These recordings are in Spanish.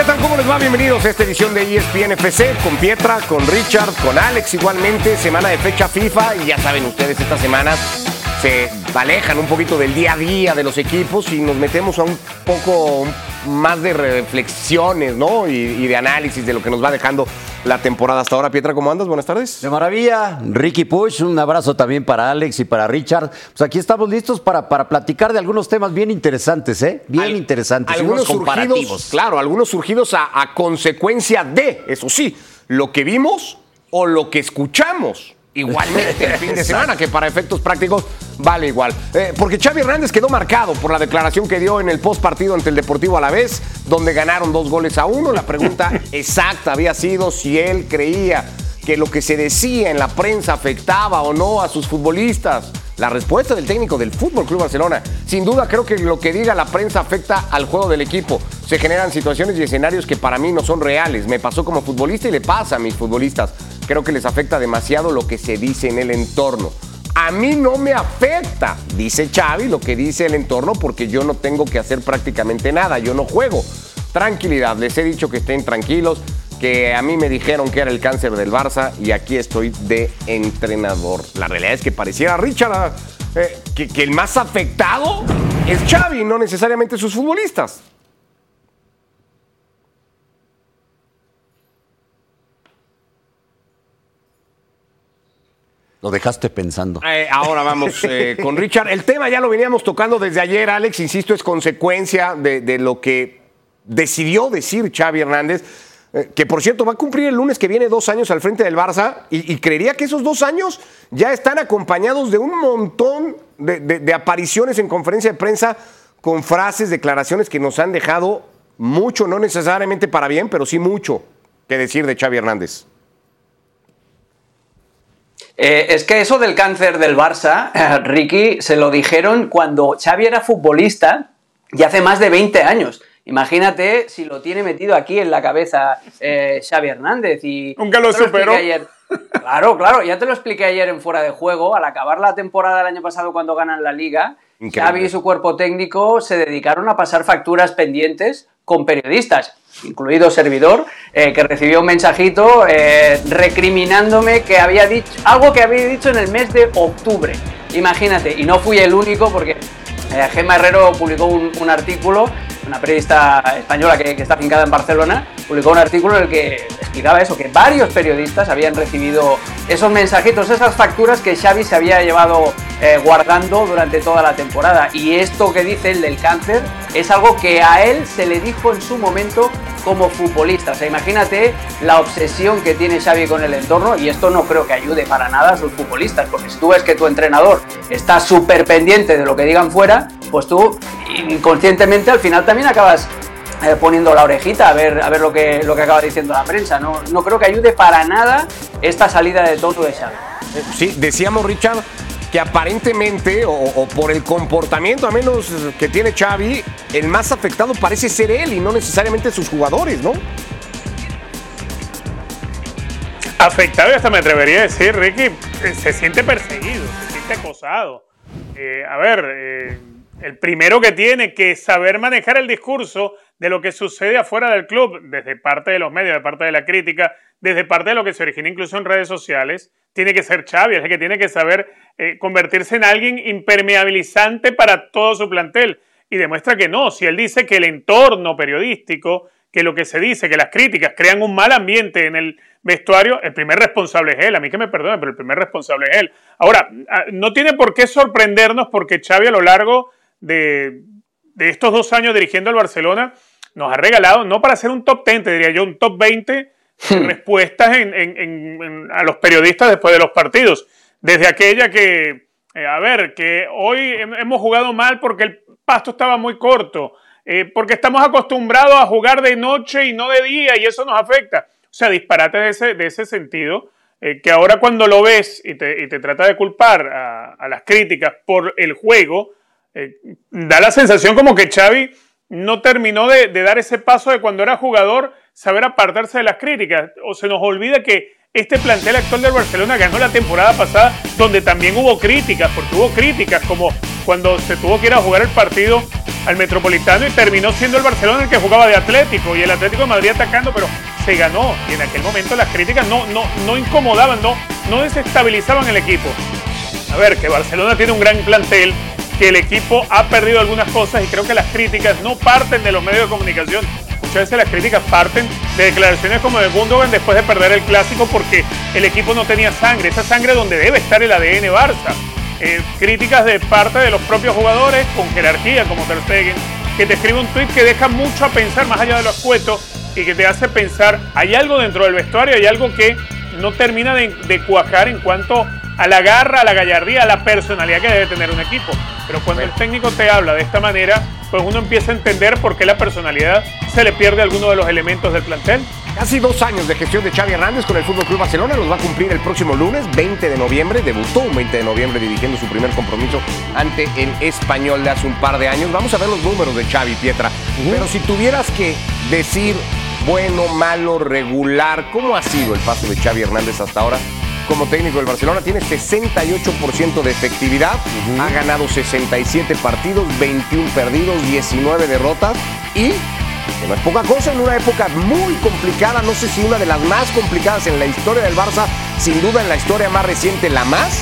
¿qué tal? ¿Cómo les va? Bienvenidos a esta edición de ESPN FC con Pietra, con Richard, con Alex igualmente, semana de fecha FIFA y ya saben ustedes, esta semana se alejan un poquito del día a día de los equipos y nos metemos a un poco más de reflexiones, ¿no? Y, de análisis de lo que nos va dejando la temporada hasta ahora. Pietra, ¿cómo andas? Buenas tardes. De maravilla. Ricky Push, un abrazo también para Alex y para Richard. Pues aquí estamos listos para, para platicar de algunos temas bien interesantes, ¿eh? Bien interesantes. Algunos comparativos. claro, algunos surgidos a, a consecuencia de, eso sí, lo que vimos o lo que escuchamos igualmente el fin de semana, que para efectos prácticos vale igual. Eh, porque Xavi Hernández quedó marcado por la declaración que dio en el post partido ante el Deportivo a la vez, donde ganaron dos goles a uno. La pregunta exacta había sido si él creía que lo que se decía en la prensa afectaba o no a sus futbolistas. La respuesta del técnico del Fútbol Club Barcelona, sin duda creo que lo que diga la prensa afecta al juego del equipo. Se generan situaciones y escenarios que para mí no son reales. Me pasó como futbolista y le pasa a mis futbolistas. Creo que les afecta demasiado lo que se dice en el entorno. A mí no me afecta, dice Xavi, lo que dice el entorno porque yo no tengo que hacer prácticamente nada, yo no juego. Tranquilidad, les he dicho que estén tranquilos, que a mí me dijeron que era el cáncer del Barça y aquí estoy de entrenador. La realidad es que pareciera Richard eh, que, que el más afectado es Xavi, no necesariamente sus futbolistas. Lo dejaste pensando. Eh, ahora vamos eh, con Richard. El tema ya lo veníamos tocando desde ayer, Alex. Insisto, es consecuencia de lo que decidió decir Xavi Hernández eh, que por cierto va a cumplir el lunes que viene dos años al frente del Barça, y, creería que esos dos años ya están acompañados de un montón de, apariciones en conferencia de prensa con frases, declaraciones que nos han dejado mucho, no necesariamente para bien, pero sí mucho que decir de Xavi Hernández. Eh, es que eso del cáncer del Barça, Ricky, se lo dijeron cuando Xavi era futbolista y hace más de 20 años. Imagínate si lo tiene metido aquí en la cabeza eh, Xavi Hernández y... Nunca lo superó. Claro, claro, ya te lo expliqué ayer en Fuera de Juego, al acabar la temporada del año pasado cuando ganan la liga, Xavi y su cuerpo técnico se dedicaron a pasar facturas pendientes con periodistas, incluido servidor, eh, que recibió un mensajito eh, recriminándome que había dicho algo que había dicho en el mes de octubre. Imagínate, y no fui el único porque eh, Gemma Herrero publicó un artículo una periodista española que, está fincada en Barcelona, publicó un artículo en el que explicaba eso, que varios periodistas habían recibido esos mensajitos, esas facturas que Xavi se había llevado eh, guardando durante toda la temporada. Y esto que dice el del cáncer es algo que a él se le dijo en su momento como futbolista. O sea, imagínate la obsesión que tiene Xavi con el entorno y esto no creo que ayude para nada a sus futbolistas, porque si tú ves que tu entrenador está súper pendiente de lo que digan fuera, pues tú inconscientemente al final también acabas eh, poniendo la orejita a ver, a ver lo, que, lo que acaba diciendo la prensa. No, no creo que ayude para nada esta salida de todo de Xavi. Sí, decíamos Richard que aparentemente, o, por el comportamiento a menos que tiene Xavi, el más afectado parece ser él y no necesariamente sus jugadores, ¿no? Afectado y hasta me atrevería a decir, Ricky, eh, se siente perseguido, se siente acosado. Eh, a ver, el primero que tiene que saber manejar el discurso de lo que sucede afuera del club, desde parte de los medios, de parte de la crítica, desde parte de lo que se origina incluso en redes sociales, tiene que ser Xavi, es el que tiene que saber eh, convertirse en alguien impermeabilizante para todo su plantel. Y demuestra que no, si él dice que el entorno periodístico, que lo que se dice, que las críticas crean un mal ambiente en el vestuario, el primer responsable es él, a mí que me perdone, pero el primer responsable es él. Ahora, ah, no tiene por qué sorprendernos porque Xavi a lo largo de, estos dos años dirigiendo al Barcelona nos ha regalado, no para ser un top 10, diría yo, un top 20 hmm. respuestas a los periodistas después de los partidos. Desde aquella que, eh, a ver, que hoy hemos jugado mal porque el pasto estaba muy corto, eh, porque estamos acostumbrados a jugar de noche y no de día y eso nos afecta. O sea, disparate de ese, de ese sentido, eh, que ahora cuando lo ves y te, y te trata de culpar a, a las críticas por el juego, da la sensación como que Xavi no terminó de, dar ese paso de cuando era jugador, saber apartarse de las críticas. O se nos olvida que este plantel actual del Barcelona ganó la temporada pasada, donde también hubo críticas, porque hubo críticas como cuando se tuvo que ir a jugar el partido al Metropolitano y terminó siendo el Barcelona el que jugaba de Atlético y el Atlético de Madrid atacando, pero se ganó. Y en aquel momento las críticas no, no, no incomodaban, no, no desestabilizaban el equipo. A ver, que Barcelona tiene un gran plantel, que el equipo ha perdido algunas cosas y creo que las críticas no parten de los medios de comunicación. Muchas veces las críticas parten de declaraciones como de Gundogan después de perder el clásico porque el equipo no tenía sangre, esa sangre donde debe estar el ADN Barça. Eh, críticas de parte de los propios jugadores con jerarquía como Ter Stegen, que te escribe un tweet que deja mucho a pensar más allá de los cuentos y que te hace pensar, hay algo dentro del vestuario, hay algo que no termina de cuajar en cuanto a la garra, a la gallardía, a la personalidad que debe tener un equipo. Pero cuando el técnico te habla de esta manera, pues uno empieza a entender por qué la personalidad se le pierde alguno de los elementos del plantel. Casi dos años de gestión de Xavi Hernández con el Fútbol Club Barcelona los va a cumplir el próximo lunes, 20 de noviembre. Debutó un 20 de noviembre dirigiendo su primer compromiso ante el español de hace un par de años. Vamos a ver los números de Xavi Pietra. Pero si tuvieras que decir bueno, malo, regular, ¿cómo ha sido el paso de Xavi Hernández hasta ahora? Como técnico del Barcelona, tiene 68% de efectividad, ha ganado 67 partidos, 21 perdidos, 19 derrotas y que no es poca cosa en una época muy complicada, no sé si una de las más complicadas en la historia del Barça, sin duda en la historia más reciente la más.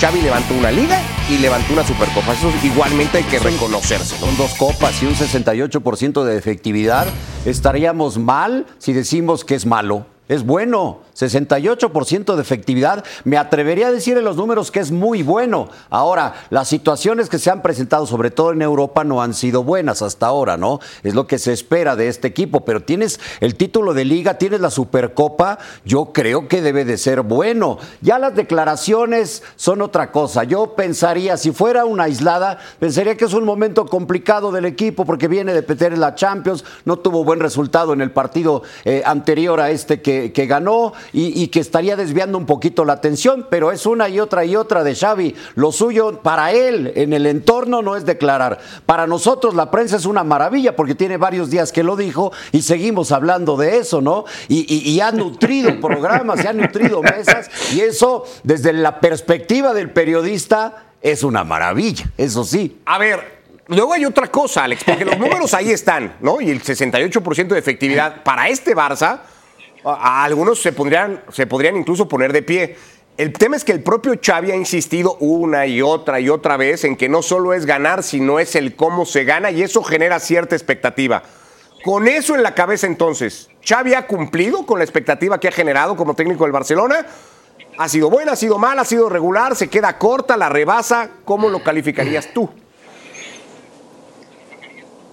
Xavi levantó una liga y levantó una supercopa. Eso igualmente hay que reconocerse. Son dos copas y un 68% de efectividad. Estaríamos mal si decimos que es malo. Es bueno. 68% de efectividad. Me atrevería a decir en los números que es muy bueno. Ahora, las situaciones que se han presentado, sobre todo en Europa, no han sido buenas hasta ahora, ¿no? Es lo que se espera de este equipo. Pero tienes el título de liga, tienes la Supercopa. Yo creo que debe de ser bueno. Ya las declaraciones son otra cosa. Yo pensaría, si fuera una aislada, pensaría que es un momento complicado del equipo porque viene de perder en la Champions, no tuvo buen resultado en el partido eh, anterior a este que, que ganó y, que estaría desviando un poquito la atención, pero es una y otra y otra de Xavi. Lo suyo para él en el entorno no es declarar. Para nosotros la prensa es una maravilla porque tiene varios días que lo dijo y seguimos hablando de eso, ¿no? Y, ha nutrido programas, se ha nutrido mesas y eso desde la perspectiva del periodista es una maravilla, eso sí. A ver, luego hay otra cosa, Alex, porque los números ahí están, ¿no? Y el 68% de efectividad para este Barça a algunos se podrían, se podrían incluso poner de pie. El tema es que el propio Xavi ha insistido una y otra y otra vez en que no solo es ganar, sino es el cómo se gana y eso genera cierta expectativa. Con eso en la cabeza entonces, ¿Xavi ha cumplido con la expectativa que ha generado como técnico del Barcelona? ¿Ha sido buena, ha sido mala, ha sido regular, se queda corta, la rebasa? ¿Cómo lo calificarías tú?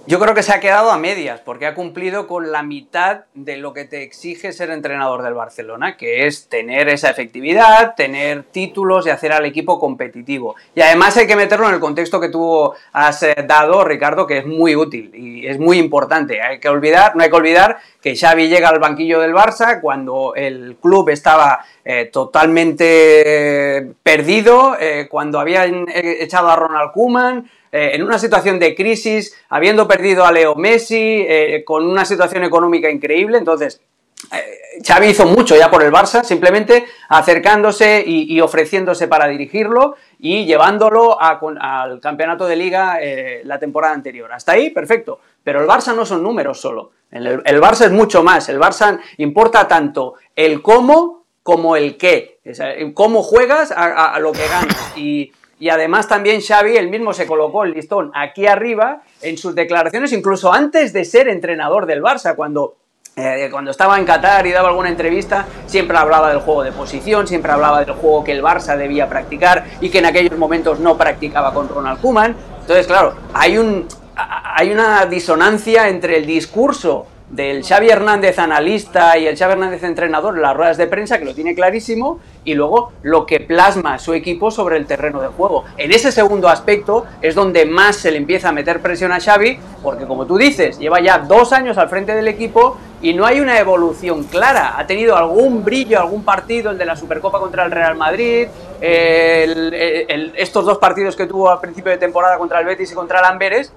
Yo creo que se ha quedado a medias, porque ha cumplido con la mitad de lo que te exige ser entrenador del Barcelona, que es tener esa efectividad, tener títulos y hacer al equipo competitivo. Y además hay que meterlo en el contexto que tú has eh, dado, Ricardo, que es muy útil y es muy importante. Hay que olvidar, no hay que olvidar que Xavi llega al banquillo del Barça cuando el club estaba eh, totalmente perdido, eh, cuando habían echado a Ronald Koeman, eh, en una situación de crisis, habiendo perdido a Leo Messi, eh, con una situación económica increíble. Entonces, eh, Xavi hizo mucho ya por el Barça, simplemente acercándose y, ofreciéndose para dirigirlo y llevándolo al campeonato de liga la temporada anterior. Hasta ahí, perfecto. Pero el Barça no son números solo. El, Barça es mucho más. El Barça importa tanto el cómo como el qué. cómo juegas a, a lo que ganas. Y, y además también Xavi, él mismo se colocó el listón aquí arriba en sus declaraciones, incluso antes de ser entrenador del Barça, cuando eh, cuando estaba en Qatar y daba alguna entrevista, siempre hablaba del juego de posición, siempre hablaba del juego que el Barça debía practicar y que en aquellos momentos no practicaba con Ronald Koeman. Entonces, claro, hay, un, hay una disonancia entre el discurso del Xavi Hernández analista y el Xavi Hernández entrenador en las ruedas de prensa, que lo tiene clarísimo, y luego lo que plasma su equipo sobre el terreno de juego. En ese segundo aspecto es donde más se le empieza a meter presión a Xavi, porque como tú dices, lleva ya dos años al frente del equipo y no hay una evolución clara. Ha tenido algún brillo, algún partido, el de la Supercopa contra el Real Madrid, estos dos partidos que tuvo al principio de temporada contra el Betis y contra el Amberes,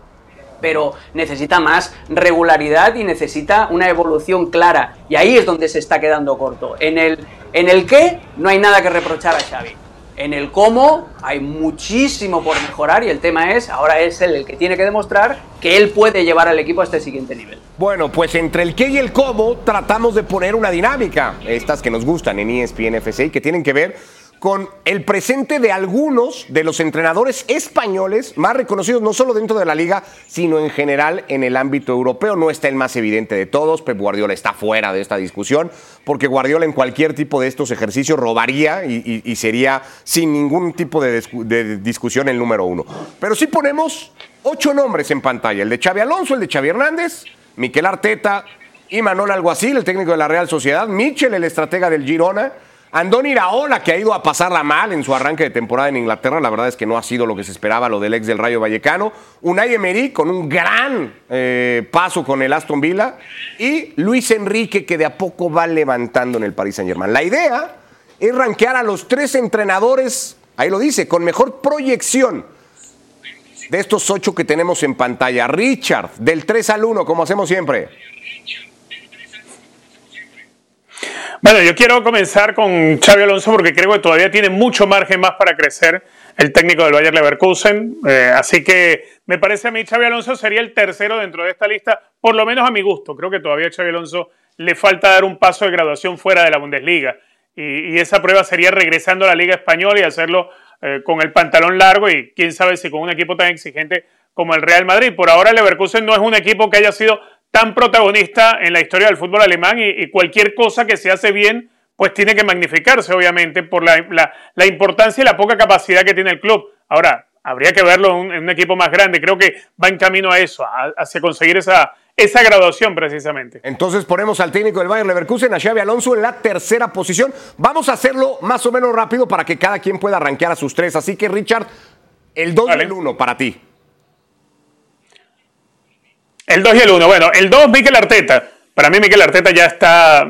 pero necesita más regularidad y necesita una evolución clara. Y ahí es donde se está quedando corto. En el, en el qué no hay nada que reprochar a Xavi. En el cómo hay muchísimo por mejorar y el tema es, ahora es él el que tiene que demostrar que él puede llevar al equipo a este siguiente nivel. Bueno, pues entre el qué y el cómo tratamos de poner una dinámica, estas que nos gustan en ESPN FC y que tienen que ver con el presente de algunos de los entrenadores españoles más reconocidos no solo dentro de la liga, sino en general en el ámbito europeo. No está el más evidente de todos, Pep Guardiola está fuera de esta discusión, porque Guardiola en cualquier tipo de estos ejercicios robaría y, sería sin ningún tipo de, discusión el número uno. Pero sí ponemos ocho nombres en pantalla, el de Xavi Alonso, el de Xavi Hernández, Miquel Arteta, y Manuel Alguacil, el técnico de la Real Sociedad, Michel, el estratega del Girona, Andoni Iraola, que ha ido a pasarla mal en su arranque de temporada en Inglaterra, la verdad es que no ha sido lo que se esperaba lo del ex del Rayo Vallecano. Unai Emery con un gran eh, paso con el Aston Villa y Luis Enrique que de a poco va levantando en el Paris Saint-Germain. La idea es rankear a los tres entrenadores, ahí lo dice, con mejor proyección de estos ocho que tenemos en pantalla. Richard, del 3 al 1, como hacemos siempre. Bueno, yo quiero comenzar con Xavi Alonso porque creo que todavía tiene mucho margen más para crecer el técnico del Bayer Leverkusen. Eh, así que me parece a mí Xavi Alonso sería el tercero dentro de esta lista, por lo menos a mi gusto. Creo que todavía a Xavi Alonso le falta dar un paso de graduación fuera de la Bundesliga. Y, esa prueba sería regresando a la Liga Española y hacerlo eh, con el pantalón largo y quién sabe si con un equipo tan exigente como el Real Madrid. Por ahora el Leverkusen no es un equipo que haya sido tan protagonista en la historia del fútbol alemán y, cualquier cosa que se hace bien, pues tiene que magnificarse, obviamente, por la, importancia y la poca capacidad que tiene el club. Ahora, habría que verlo en un, equipo más grande. Creo que va en camino a eso, hacia conseguir esa, esa graduación precisamente. Entonces ponemos al técnico del Bayern Leverkusen, a Xavi Alonso, en la tercera posición. Vamos a hacerlo más o menos rápido para que cada quien pueda arranquear a sus tres. Así que, Richard, el 2 y el 1 para ti. El 2 y el 1. Bueno, el 2, Miquel Arteta. Para mí, Miquel Arteta ya está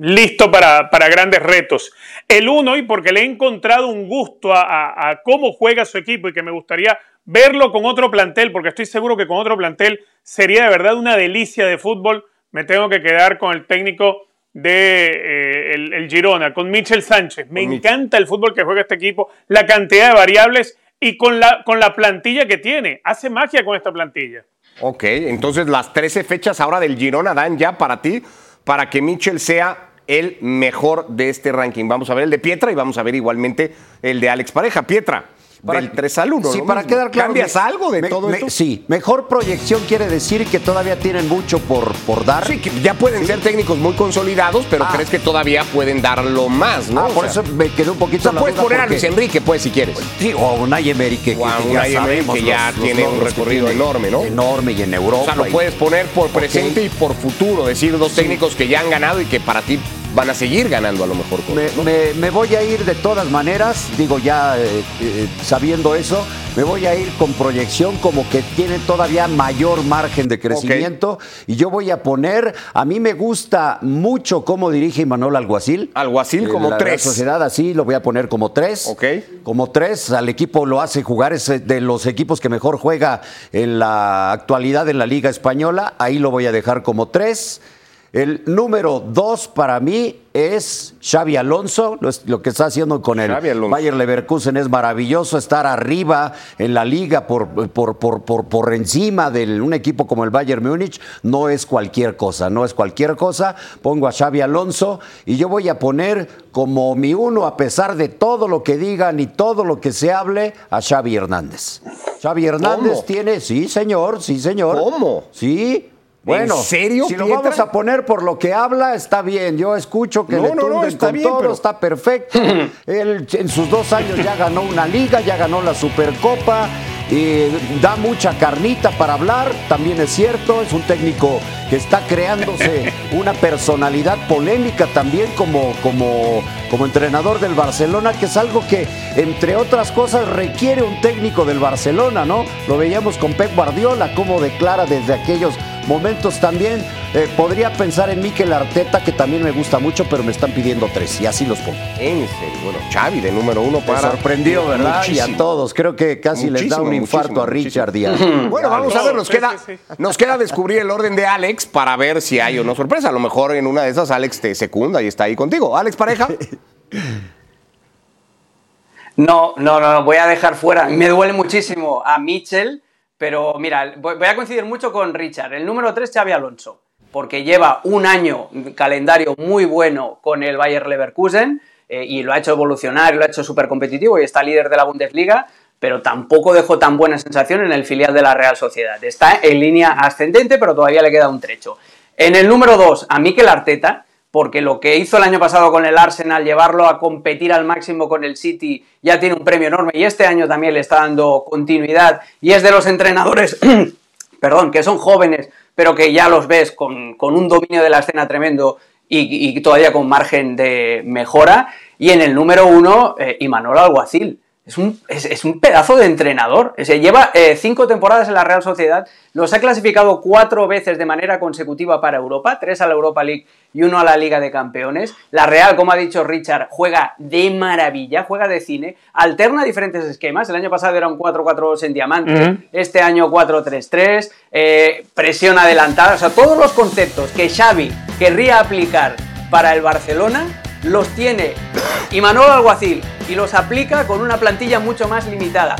listo para, grandes retos. El 1, y porque le he encontrado un gusto a, cómo juega su equipo y que me gustaría verlo con otro plantel, porque estoy seguro que con otro plantel sería de verdad una delicia de fútbol. Me tengo que quedar con el técnico de eh, el, Girona, con Michel Sánchez. Me encanta el fútbol que juega este equipo, la cantidad de variables y con la, con la plantilla que tiene. Hace magia con esta plantilla. Ok, entonces las 13 fechas ahora del Girona dan ya para ti, para que Mitchell sea el mejor de este ranking. Vamos a ver el de Pietra y vamos a ver igualmente el de Alex Pareja. Pietra, para, del 3 al 1. Sí, para quedar claro. ¿Cambias algo de todo esto? Sí, mejor proyección quiere decir que todavía tienen mucho por, por dar. Sí, que ya pueden ser técnicos muy consolidados, pero ah. crees que todavía pueden darlo más, ¿no? Ah, por eso me quedó un poquito. O sea, puedes poner a Luis Enrique, pues, si quieres. Sí, o a una Emery que, que, ya, tiene un recorrido enorme, ¿no? Enorme y en Europa. O sea, lo puedes poner por presente y por futuro, decir dos técnicos que ya han ganado y que para ti van a seguir ganando a lo mejor. me, voy a ir de todas maneras, digo ya eh, eh, sabiendo eso, me voy a ir con proyección como que tiene todavía mayor margen de crecimiento y yo voy a poner, a mí me gusta mucho cómo dirige Manuel Alguacil. Alguacil como tres. La sociedad así lo voy a poner como tres. Ok. Como tres, al equipo lo hace jugar, es de los equipos que mejor juega en la actualidad en la Liga Española, ahí lo voy a dejar como tres. El número dos para mí es Xavi Alonso. Lo, que está haciendo con el Bayer Leverkusen es maravilloso. Estar arriba en la liga por, por, por, por, encima de un equipo como el Bayern Múnich no es cualquier cosa. No es cualquier cosa. Pongo a Xavi Alonso y yo voy a poner como mi uno, a pesar de todo lo que digan y todo lo que se hable, a Xavi Hernández. Xavi Hernández tiene, sí, señor, sí, señor. ¿Cómo? Sí, bueno, ¿En serio, si lo vamos a poner por lo que habla, está bien. Yo escucho que le no, está con todo, está perfecto. Él en sus dos años ya ganó una liga, ya ganó la Supercopa. Y da mucha carnita para hablar, también es cierto, es un técnico que está creándose una personalidad polémica también como, como, como entrenador del Barcelona, que es algo que, entre otras cosas, requiere un técnico del Barcelona, ¿no? Lo veíamos con Pep Guardiola, cómo declara desde aquellos momentos también. Eh, podría pensar en Mikel Arteta, que también me gusta mucho, pero me están pidiendo tres y así los pongo. En serio, bueno, Xavi de número uno para. Me sorprendió, ¿verdad? Y a todos. Creo que casi les da un infarto a Richard Díaz. bueno, vamos a ver, nos queda, nos queda descubrir el orden de Alex para ver si hay o no sorpresa. A lo mejor en una de esas Alex te secunda y está ahí contigo. Alex Pareja. No, no, no, voy a dejar fuera. Me duele muchísimo a Mitchell, pero mira, voy a coincidir mucho con Richard. El número 3, Xavi Alonso, porque lleva un año calendario muy bueno con el Bayer Leverkusen eh, y lo ha hecho evolucionar, lo ha hecho súper competitivo y está líder de la Bundesliga, pero tampoco dejó tan buena sensación en el filial de la Real Sociedad. Está en línea ascendente, pero todavía le queda un trecho. En el número 2, a Mikel Arteta, porque lo que hizo el año pasado con el Arsenal, llevarlo a competir al máximo con el City, ya tiene un premio enorme. Y este año también le está dando continuidad. Y es de los entrenadores, perdón, que son jóvenes, pero que ya los ves con, un dominio de la escena tremendo y, todavía con margen de mejora. Y en el número uno, eh, Imanol Alguacil es un, es, un, pedazo de entrenador. Se lleva eh, cinco temporadas en la Real Sociedad, los ha clasificado cuatro veces de manera consecutiva para Europa, tres a la Europa League y uno a la Liga de Campeones. La Real, como ha dicho Richard, juega de maravilla, juega de cine, alterna diferentes esquemas. El año pasado era un 4-4 en diamante, este año 4-3-3, eh, presión adelantada, o sea, todos los conceptos que Xavi querría aplicar para el Barcelona los tiene Imanol Alguacil y los aplica con una plantilla mucho más limitada.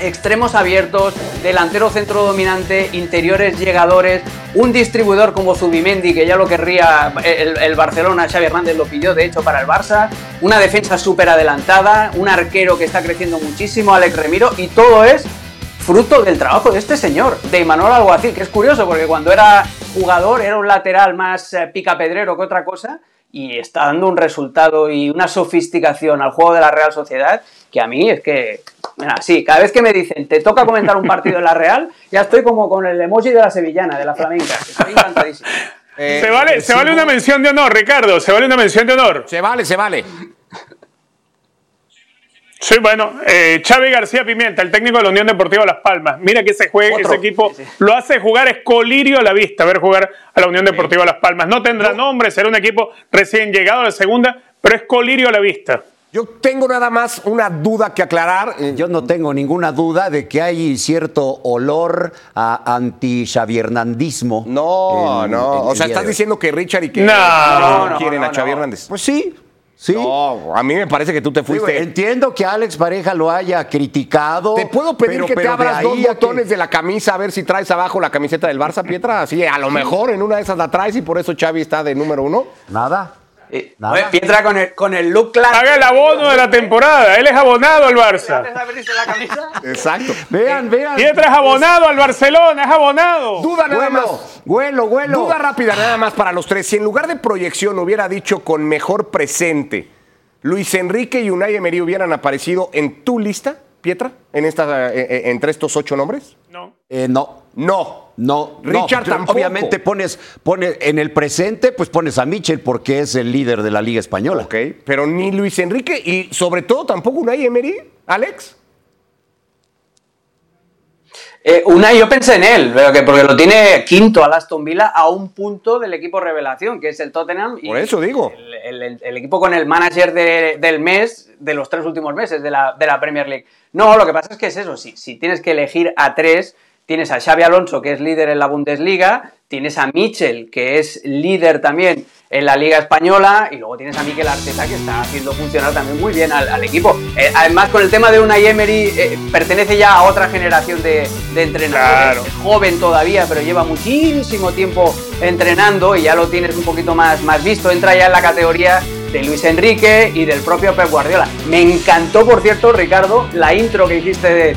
Extremos abiertos, delantero centro dominante, interiores llegadores, un distribuidor como Zubimendi, que ya lo querría el, Barcelona, Xavi Hernández lo pidió de hecho para el Barça, una defensa súper adelantada, un arquero que está creciendo muchísimo, Alex Remiro, y todo es fruto del trabajo de este señor, de Imanol Alguacil, que es curioso porque cuando era jugador era un lateral más eh, picapedrero que otra cosa, y está dando un resultado y una sofisticación al juego de la Real Sociedad que a mí es que, sí, cada vez que me dicen te toca comentar un partido de la Real, ya estoy como con el emoji de la sevillana, de la flamenca. Estoy encantadísimo. se vale, se vale una mención de honor, Ricardo, se vale una mención de honor. Se vale, se vale. Sí, bueno, eh, Xavi García Pimienta, el técnico de la Unión Deportiva Las Palmas. Mira que ese, juego, ese equipo lo hace jugar, es colirio a la vista, ver jugar a la Unión Deportiva Las Palmas. No tendrá nombre, será un equipo recién llegado de segunda, pero es colirio a la vista. Yo tengo nada más una duda que aclarar. Eh, yo no tengo ninguna duda de que hay cierto olor a anti-Xavi No, no. o sea, estás diciendo que Richard y que no, quieren a Xavi Hernández. Pues sí, ¿Sí? No, a mí me parece que tú te fuiste. entiendo que Alex Pareja lo haya criticado. ¿Te puedo pedir que te abras dos botones de la camisa a ver si traes abajo la camiseta del Barça, Pietra? Así, a lo mejor en una de esas la traes y por eso Xavi está de número uno. Nada. Eh, Pietra con el, con el look claro. Haga el abono de la temporada. Él es abonado al Barça. Exacto. Vean, vean. Pietra es abonado al Barcelona, es abonado. Duda nada más. Huelo, huelo. Duda rápida nada más para los tres. Si en lugar de proyección hubiera dicho con mejor presente, Luis Enrique y Unai Emery hubieran aparecido en tu lista, Pietra, en esta, eh, eh, entre estos ocho nombres. No. no. No. No, Richard tampoco. Obviamente pones, pones en el presente, pues pones a Michel porque es el líder de la Liga Española. Ok, pero ni Luis Enrique y sobre todo tampoco Unai Emery, Alex. Eh, Unai, yo pensé en él, que porque lo tiene quinto al Aston Villa a un punto del equipo revelación, que es el Tottenham. Por eso digo. El, equipo con el manager del mes, de los tres últimos meses de la, de la, Premier League. No, lo que pasa es que es eso, si, si tienes que elegir a tres, tienes a Xavi Alonso, que es líder en la Bundesliga, tienes a Michel, que es líder también en la Liga Española, y luego tienes a Mikel Arteta, que está haciendo funcionar también muy bien al, equipo. Eh, además, con el tema de una Emery, eh, pertenece ya a otra generación de, entrenadores, joven todavía, pero lleva muchísimo tiempo entrenando y ya lo tienes un poquito más, más visto, entra ya en la categoría de Luis Enrique y del propio Pep Guardiola. Me encantó, por cierto, Ricardo, la intro que hiciste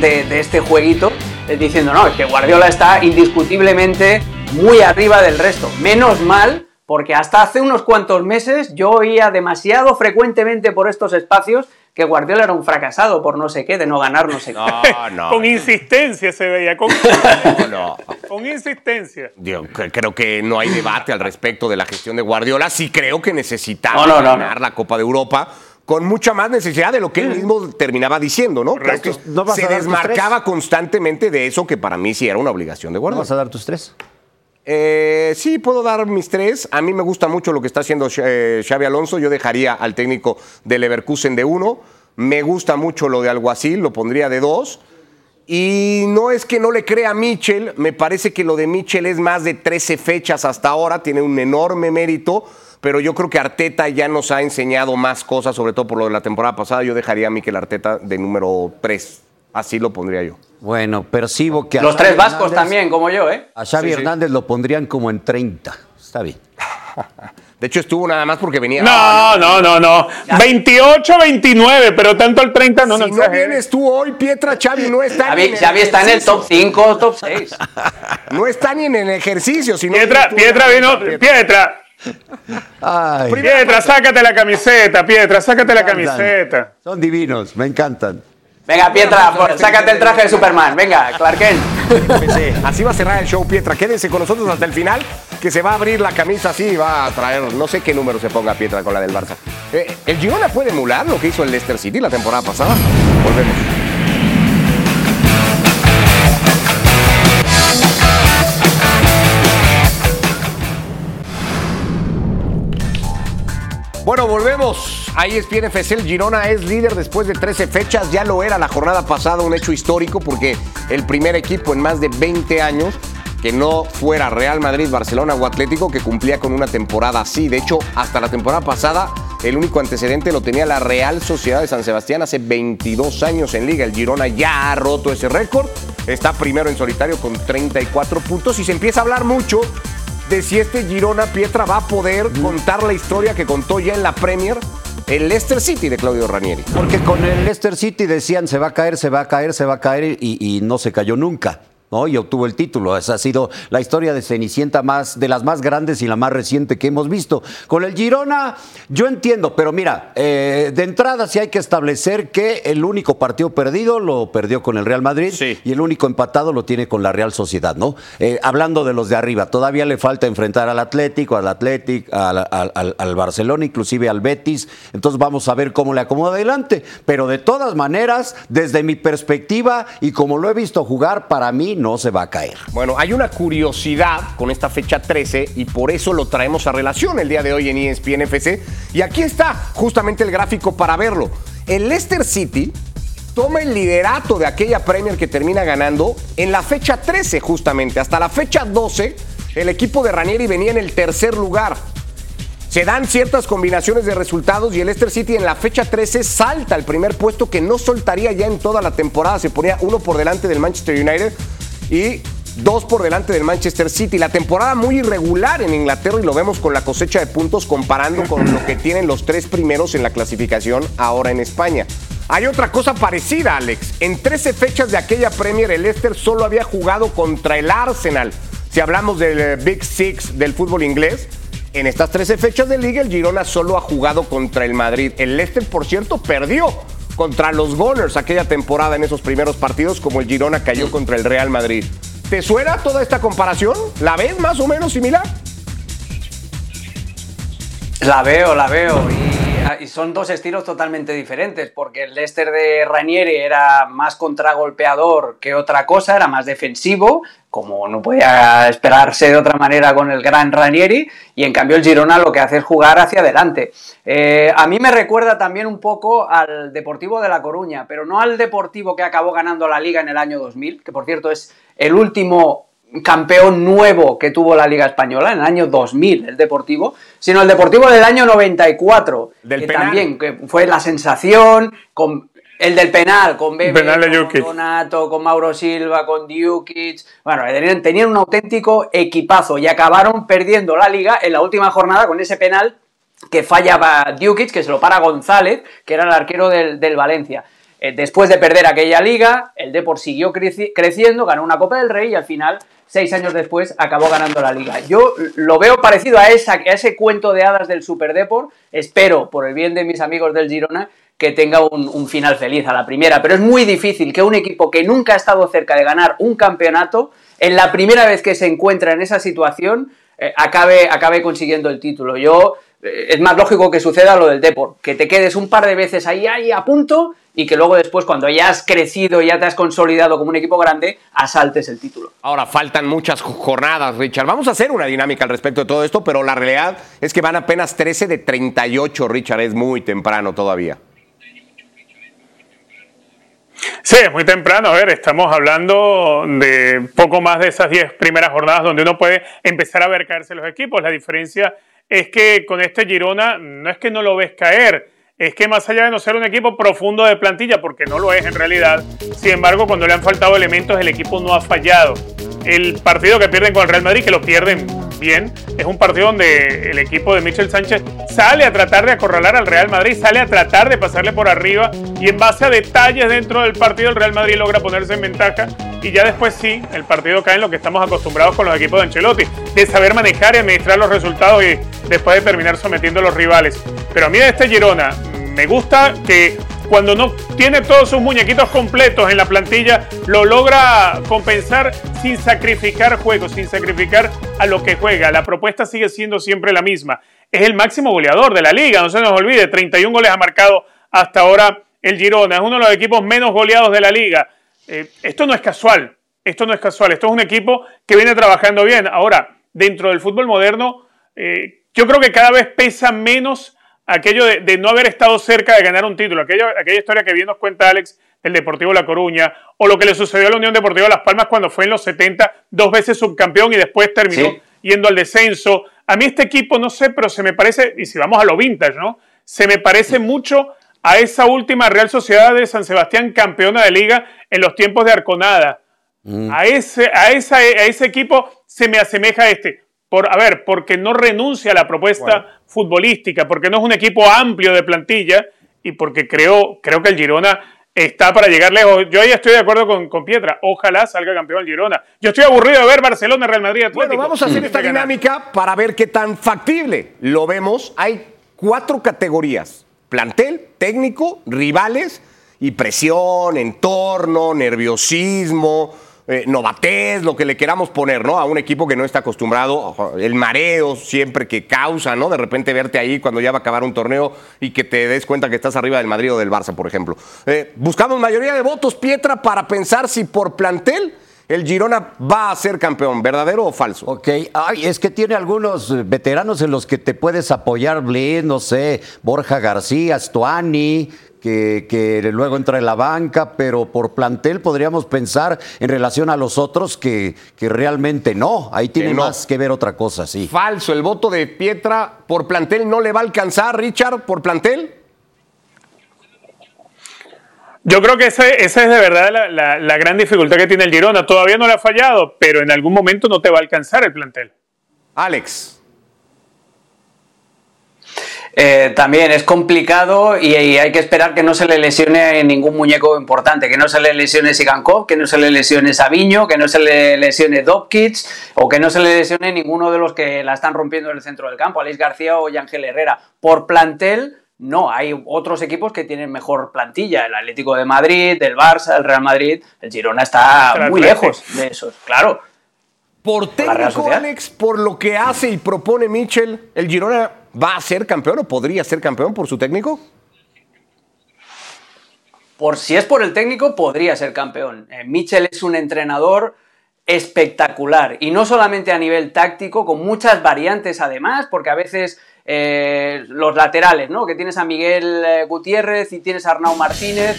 de este jueguito, diciendo, no, es que Guardiola está indiscutiblemente muy arriba del resto. Menos mal, porque hasta hace unos cuantos meses yo oía demasiado frecuentemente por estos espacios que Guardiola era un fracasado por no sé qué, de no ganar no sé qué. con insistencia se veía, con, con insistencia. Yo creo que no hay debate al respecto de la gestión de Guardiola. Sí creo que necesitaba ganar la Copa de Europa con mucha más necesidad de lo que él mismo terminaba diciendo, ¿no? que se desmarcaba constantemente de eso que para mí sí era una obligación de guardar. ¿Vas a dar tus tres? Eh, sí, puedo dar mis tres. A mí me gusta mucho lo que está haciendo eh, Xavi Alonso. Yo dejaría al técnico de Leverkusen de uno. Me gusta mucho lo de Alguacil, lo pondría de dos. Y no es que no le crea a Mitchell, me parece que lo de Mitchell es más de 13 fechas hasta ahora, tiene un enorme mérito pero yo creo que Arteta ya nos ha enseñado más cosas, sobre todo por lo de la temporada pasada. Yo dejaría a Mikel Arteta de número 3. Así lo pondría yo. Bueno, percibo que... Los tres vascos también, como yo, ¿eh? A Xavi Hernández lo pondrían como en 30. Está bien. De hecho, estuvo nada más porque venía. No, no, no, no. 28, 29, pero tanto el 30 no, si no, no vienes tú hoy, Pietra, Xavi no está Xavi, ni en Xavi está en el top 5 o top 6. No está ni en el ejercicio. Sino Pietra, Pietra vino. Pietra. Ay. Pietra, sácate la camiseta, Pietra, sácate la camiseta. Son divinos, me encantan. Venga, Pietra, sácate el traje de Superman. Venga, Clark Kent. Así va a cerrar el show, Pietra. Quédense con nosotros hasta el final, que se va a abrir la camisa así y va a traer, no sé qué número se ponga Pietra con la del Barça. Eh, ¿El Girona puede emular lo que hizo el Leicester City la temporada pasada? Volvemos. Bueno, volvemos. Ahí es FC. El Girona es líder después de 13 fechas. Ya lo era la jornada pasada, un hecho histórico porque el primer equipo en más de 20 años que no fuera Real Madrid, Barcelona o Atlético que cumplía con una temporada así. De hecho, hasta la temporada pasada, el único antecedente lo tenía la Real Sociedad de San Sebastián hace 22 años en Liga. El Girona ya ha roto ese récord. Está primero en solitario con 34 puntos y se empieza a hablar mucho de si este Girona Pietra va a poder contar la historia que contó ya en la Premier el Leicester City de Claudio Ranieri. Porque con el Leicester City decían se va a caer, se va a caer, se va a caer y, y no se cayó nunca. ¿No? y obtuvo el título. Esa ha sido la historia de Cenicienta más, de las más grandes y la más reciente que hemos visto. Con el Girona, yo entiendo, pero mira, eh, de entrada sí hay que establecer que el único partido perdido lo perdió con el Real Madrid y el único empatado lo tiene con la Real Sociedad, ¿no? Eh, hablando de los de arriba, todavía le falta enfrentar al Atlético, al Atlético, al, al, Barcelona, inclusive al Betis. Entonces vamos a ver cómo le acomoda adelante. Pero de todas maneras, desde mi perspectiva y como lo he visto jugar, para mí no se va a caer. Bueno, hay una curiosidad con esta fecha 13 y por eso lo traemos a relación el día de hoy en ESPN FC. Y aquí está justamente el gráfico para verlo. El Leicester City toma el liderato de aquella Premier que termina ganando en la fecha 13 justamente. Hasta la fecha 12 el equipo de Ranieri venía en el tercer lugar. Se dan ciertas combinaciones de resultados y el Leicester City en la fecha 13 salta al primer puesto que no soltaría ya en toda la temporada. Se ponía uno por delante del Manchester United y dos por delante del Manchester City. La temporada muy irregular en Inglaterra y lo vemos con la cosecha de puntos comparando con lo que tienen los tres primeros en la clasificación ahora en España. Hay otra cosa parecida, Alex. En 13 fechas de aquella Premier, el Leicester solo había jugado contra el Arsenal. Si hablamos del eh, Big Six del fútbol inglés, en estas 13 fechas de liga, el Girona solo ha jugado contra el Madrid. El Leicester, por cierto, perdió contra los Gunners aquella temporada en esos primeros partidos, como el Girona cayó contra el Real Madrid. ¿Te suena toda esta comparación? ¿La ves más o menos similar? La veo, la veo. Y, son dos estilos totalmente diferentes, porque el Leicester de Ranieri era más contragolpeador que otra cosa, era más defensivo, como no podía esperarse de otra manera con el gran Ranieri, y en cambio el Girona lo que hace es jugar hacia adelante. Eh, a mí me recuerda también un poco al Deportivo de La Coruña, pero no al Deportivo que acabó ganando la liga en el año 2000, que por cierto es el último campeón nuevo que tuvo la Liga Española en el año 2000, el Deportivo, sino el Deportivo del año 94, del que también que fue la sensación, con el del penal, con Bebe, con Donato, con Mauro Silva, con Djukic. Bueno, tenían, un auténtico equipazo y acabaron perdiendo la liga en la última jornada con ese penal que fallaba Djukic, que se lo para González, que era el arquero del, Valencia. Eh, después de perder aquella liga, el Depor siguió creciendo, ganó una Copa del Rey y al final, seis años después, acabó ganando la liga. Yo lo veo parecido a, ese cuento de hadas del Super Depor. Espero, por el bien de mis amigos del Girona, que tenga un, final feliz a la primera, pero es muy difícil que un equipo que nunca ha estado cerca de ganar un campeonato, en la primera vez que se encuentra en esa situación, eh, acabe, acabe consiguiendo el título. Yo es más lógico que suceda lo del Deport, que te quedes un par de veces ahí, ahí a punto y que luego después, cuando ya has crecido, ya te has consolidado como un equipo grande, asaltes el título. Ahora, faltan muchas jornadas, Richard. Vamos a hacer una dinámica al respecto de todo esto, pero la realidad es que van apenas 13 de 38, Richard. Es muy temprano todavía. Sí, es muy temprano. A ver, estamos hablando de poco más de esas 10 primeras jornadas donde uno puede empezar a ver caerse los equipos. La diferencia es que con este Girona no es que no lo ves caer, es que más allá de no ser un equipo profundo de plantilla, porque no lo es en realidad, sin embargo, cuando le han faltado elementos, el equipo no ha fallado. El partido que pierden con el Real Madrid, que lo pierden es un partido donde el equipo de Michel Sánchez sale a tratar de acorralar al Real Madrid, sale a tratar de pasarle por arriba y en base a detalles dentro del partido el Real Madrid logra ponerse en ventaja y ya después sí, el partido cae en lo que estamos acostumbrados con los equipos de Ancelotti, de saber manejar y administrar los resultados y después de terminar sometiendo a los rivales. Pero a mí de este Girona me gusta que cuando no tiene todos sus muñequitos completos en la plantilla, lo logra compensar sin sacrificar juegos, sin sacrificar a lo que juega. La propuesta sigue siendo siempre la misma. Es el máximo goleador de la liga, no se nos olvide, 31 goles ha marcado hasta ahora el Girona, es uno de los equipos menos goleados de la liga. Eh, esto no es casual, esto no es casual, esto es un equipo que viene trabajando bien. Ahora, dentro del fútbol moderno, eh, yo creo que cada vez pesa menos aquello de, no haber estado cerca de ganar un título, aquella, aquella historia que bien nos cuenta Alex del Deportivo La Coruña, o lo que le sucedió a la Unión Deportiva Las Palmas cuando fue en los 70, dos veces subcampeón y después terminó yendo al descenso. A mí este equipo, no sé, pero se me parece, y si vamos a lo vintage, ¿no? Se me parece mucho a esa última Real Sociedad de San Sebastián campeona de liga en los tiempos de Arconada. Mm. A, ese, a, esa, a ese equipo se me asemeja a este. Por, a ver, porque no renuncia a la propuesta futbolística, porque no es un equipo amplio de plantilla y porque creo, creo que el Girona está para llegar lejos. Yo ahí estoy de acuerdo con, con Pietra. Ojalá salga campeón el Girona. Yo estoy aburrido de ver Barcelona, Real Madrid, Atlético. Bueno, vamos a hacer esta dinámica para ver qué tan factible lo vemos. Hay cuatro categorías. Plantel, técnico, rivales y presión, entorno, nerviosismo eh, novatez, lo que le queramos poner, ¿no? A un equipo que no está acostumbrado, el mareo siempre que causa, ¿no? De repente verte ahí cuando ya va a acabar un torneo y que te des cuenta que estás arriba del Madrid o del Barça, por ejemplo. Eh, buscamos mayoría de votos, Pietra, para pensar si por plantel el Girona va a ser campeón, ¿verdadero o falso? Ok, Ay, es que tiene algunos veteranos en los que te puedes apoyar, Blin, no sé, Borja García, Stuani, que, luego entra en la banca, pero por plantel podríamos pensar en relación a los otros que, que realmente no. Ahí tiene más que ver otra cosa, sí. Falso, el voto de Pietra por plantel no le va a alcanzar, Richard, por plantel. Yo creo que esa es de verdad la, la gran dificultad que tiene el Girona. Todavía no le ha fallado, pero en algún momento no te va a alcanzar el plantel. Alex. Eh, también es complicado y, hay que esperar que no se le lesione ningún muñeco importante, que no se le lesione Sigankov, que no se le lesione Sabiño, que no se le lesione Dobkits o que no se le lesione ninguno de los que la están rompiendo en el centro del campo, Alex García o Ángel Herrera. Por plantel, no, hay otros equipos que tienen mejor plantilla, el Atlético de Madrid, el Barça, el Real Madrid, el Girona está muy lejos de esos, claro. Por técnico, Alex, por lo que hace y propone Mitchell, el Girona va a ser campeón o podría ser campeón por su técnico? Por si es por el técnico, podría ser campeón. Eh, Mitchell es un entrenador espectacular y no solamente a nivel táctico, con muchas variantes además, porque a veces eh, los laterales, ¿no? Que tienes a Miguel eh, Gutiérrez y tienes a Arnau Martínez,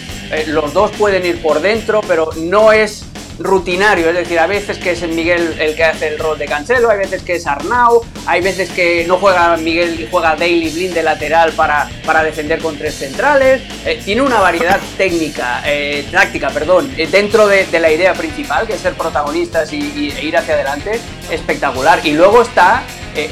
los dos pueden ir por dentro, pero no es rutinario, es decir, a veces que es Miguel el que hace el rol de Cancelo, hay veces que es Arnau, hay veces que no juega Miguel y juega Daily Blind de lateral para, para defender con tres centrales. Eh, tiene una variedad técnica, eh, táctica, perdón, eh, dentro de, la idea principal, que es ser protagonistas y, e ir hacia adelante, espectacular. Y luego está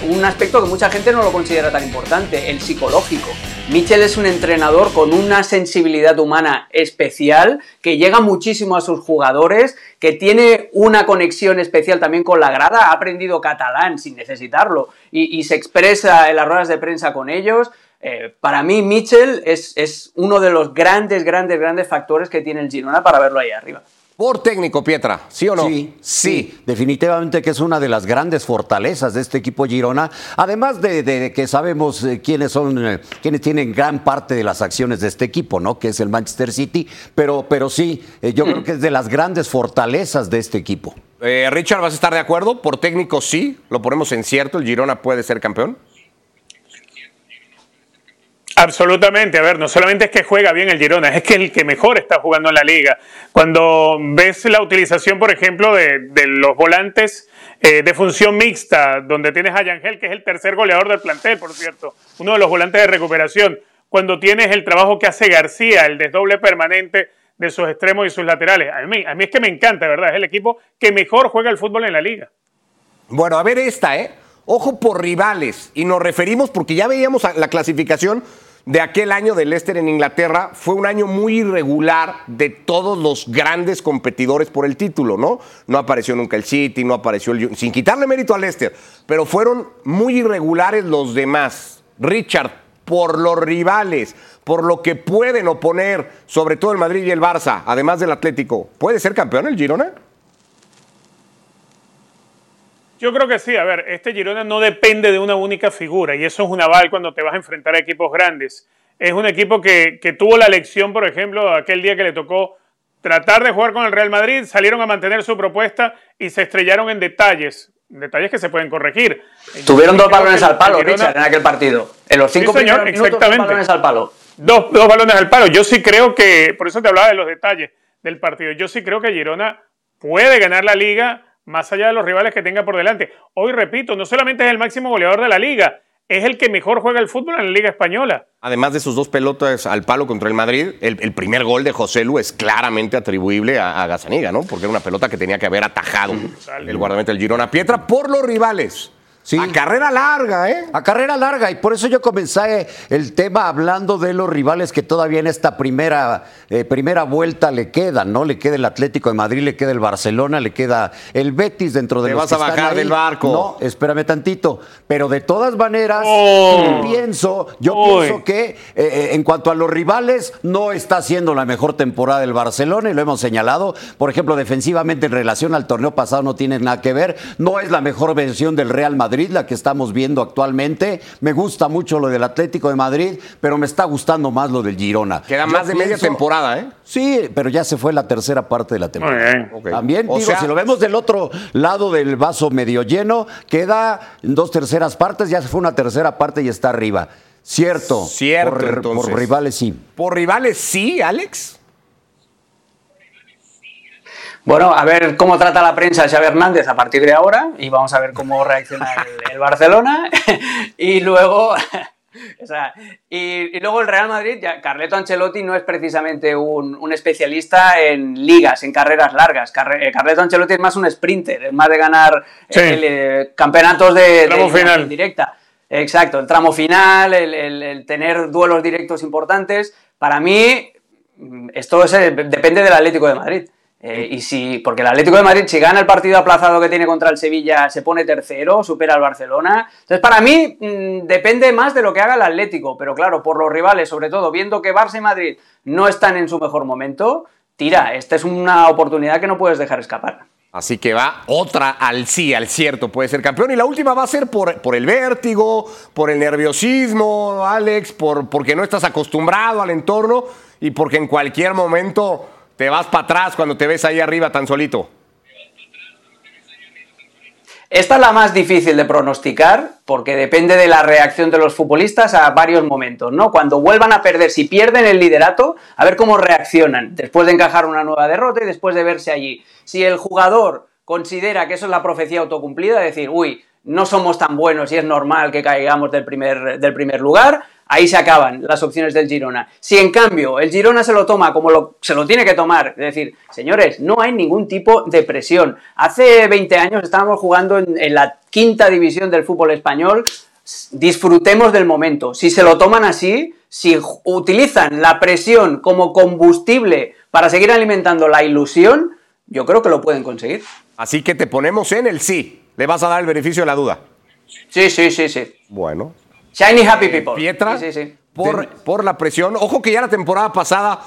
un aspecto que mucha gente no lo considera tan importante, el psicológico. Michel es un entrenador con una sensibilidad humana especial, que llega muchísimo a sus jugadores, que tiene una conexión especial también con la grada, ha aprendido catalán sin necesitarlo y, se expresa en las ruedas de prensa con ellos. Eh, para mí, Michel es, es uno de los grandes, grandes, grandes factores que tiene el Girona para verlo ahí arriba. Por técnico, Pietra, ¿sí o no? Sí, sí, definitivamente que es una de las grandes fortalezas de este equipo Girona, además de, que sabemos eh, quiénes son, eh, quienes tienen gran parte de las acciones de este equipo, ¿no? Que es el Manchester City, pero, pero sí, eh, yo creo que es de las grandes fortalezas de este equipo. Richard, ¿vas a estar de acuerdo? Por técnico, sí, lo ponemos en cierto, el Girona puede ser campeón. Absolutamente, a ver, no solamente es que juega bien el Girona, es que es el que mejor está jugando en la liga. Cuando ves la utilización, por ejemplo, de, los volantes eh, de función mixta, donde tienes a Yangel, que es el tercer goleador del plantel, por cierto, uno de los volantes de recuperación, cuando tienes el trabajo que hace García, el desdoble permanente de sus extremos y sus laterales. A mí, a mí es que me encanta, ¿verdad? Es el equipo que mejor juega el fútbol en la liga. Bueno, a ver esta, ¿eh? Ojo por rivales. Y nos referimos porque ya veíamos la clasificación de aquel año del Leicester en Inglaterra fue un año muy irregular de todos los grandes competidores por el título, ¿no? No apareció nunca el City, no apareció el... Sin quitarle mérito al Leicester, pero fueron muy irregulares los demás. Richard, por los rivales, por lo que pueden oponer, sobre todo el Madrid y el Barça, además del Atlético, ¿puede ser campeón el Girona? Yo creo que sí. A ver, este Girona no depende de una única figura y eso es un aval cuando te vas a enfrentar a equipos grandes. Es un equipo que, tuvo la lección, por ejemplo, aquel día que le tocó tratar de jugar con el Real Madrid, salieron a mantener su propuesta y se estrellaron en detalles, detalles que se pueden corregir. Tuvieron dos balones al palo, Richard, en aquel partido. En los cinco señor, minutos, exactamente. dos balones al palo. Dos, dos balones al palo. Yo sí creo que, por eso te hablaba de los detalles del partido, yo sí creo que Girona puede ganar la liga más allá de los rivales que tenga por delante. Hoy, repito, no solamente es el máximo goleador de la liga, es el que mejor juega el fútbol en la Liga Española. Además de sus dos pelotas al palo contra el Madrid, el, primer gol de José Lu es claramente atribuible a, a ¿no? Porque era una pelota que tenía que haber atajado el guardameta del Girona Pietra por los rivales. A carrera larga, ¿eh? A carrera larga, y por eso yo comencé el tema hablando de los rivales que todavía en esta primera, eh, primera vuelta le quedan, ¿no? Le queda el Atlético de Madrid, le queda el Barcelona, le queda el Betis dentro de Te los vas a bajar del barco. No, espérame tantito. Pero de todas maneras, oh. pienso, yo pienso que eh, eh, en cuanto a los rivales, no está haciendo la mejor temporada del Barcelona, y lo hemos señalado. Por ejemplo, defensivamente en relación al torneo pasado no tiene nada que ver. No es la mejor versión del Real Madrid la que estamos viendo actualmente. Me gusta mucho lo del Atlético de Madrid, pero me está gustando más lo del Girona. Queda más de media temporada, ¿eh? Sí, pero ya se fue la tercera parte de la temporada. También, digo, si lo vemos del otro lado del vaso medio lleno, queda en dos terceras partes, ya se fue una tercera parte y está arriba. Cierto. Cierto, por, por rivales sí. Por rivales sí, Alex. Bueno, a ver cómo trata la prensa Xavi Hernández a partir de ahora y vamos a ver cómo reacciona el, Barcelona y luego... y, luego el Real Madrid, ya, Carleto Ancelotti no es precisamente un, especialista en ligas, en carreras largas. Eh, Carleto Ancelotti es más un sprinter, es más de ganar eh, campeonatos de, tramo final. directa. Exacto, el tramo final, el, tener duelos directos importantes. Para mí, esto depende del Atlético de Madrid. Eh, y si, porque el Atlético de Madrid, si gana el partido aplazado que tiene contra el Sevilla, se pone tercero, supera al Barcelona. Entonces, para mí, mm, depende más de lo que haga el Atlético. Pero claro, por los rivales, sobre todo, viendo que Barça y Madrid no están en su mejor momento, tira, esta es una oportunidad que no puedes dejar escapar. Así que va otra al sí, al cierto, puede ser campeón. Y la última va a ser por, por el vértigo, por el nerviosismo, Alex, por, porque no estás acostumbrado al entorno y porque en cualquier momento te vas para atrás cuando te ves ahí arriba tan solito. Esta es la más difícil de pronosticar porque depende de la reacción de los futbolistas a varios momentos, ¿no? Cuando vuelvan a perder, si pierden el liderato, a ver cómo reaccionan después de encajar una nueva derrota y después de verse allí. Si el jugador considera que eso es la profecía autocumplida, decir, uy, no somos tan buenos y es normal que caigamos del primer, del primer lugar, ahí se acaban las opciones del Girona. Si en cambio el Girona se lo toma como se lo tiene que tomar, es decir, señores, no hay ningún tipo de presión. Hace 20 años estábamos jugando en, la quinta división del fútbol español, disfrutemos del momento. Si se lo toman así, si utilizan la presión como combustible para seguir alimentando la ilusión, yo creo que lo pueden conseguir. Así que te ponemos en el sí. Le vas a dar el beneficio de la duda. Sí, sí, sí, sí. Bueno, Shiny Happy People. Pietra, Por, por la presión. Ojo que ya la temporada pasada,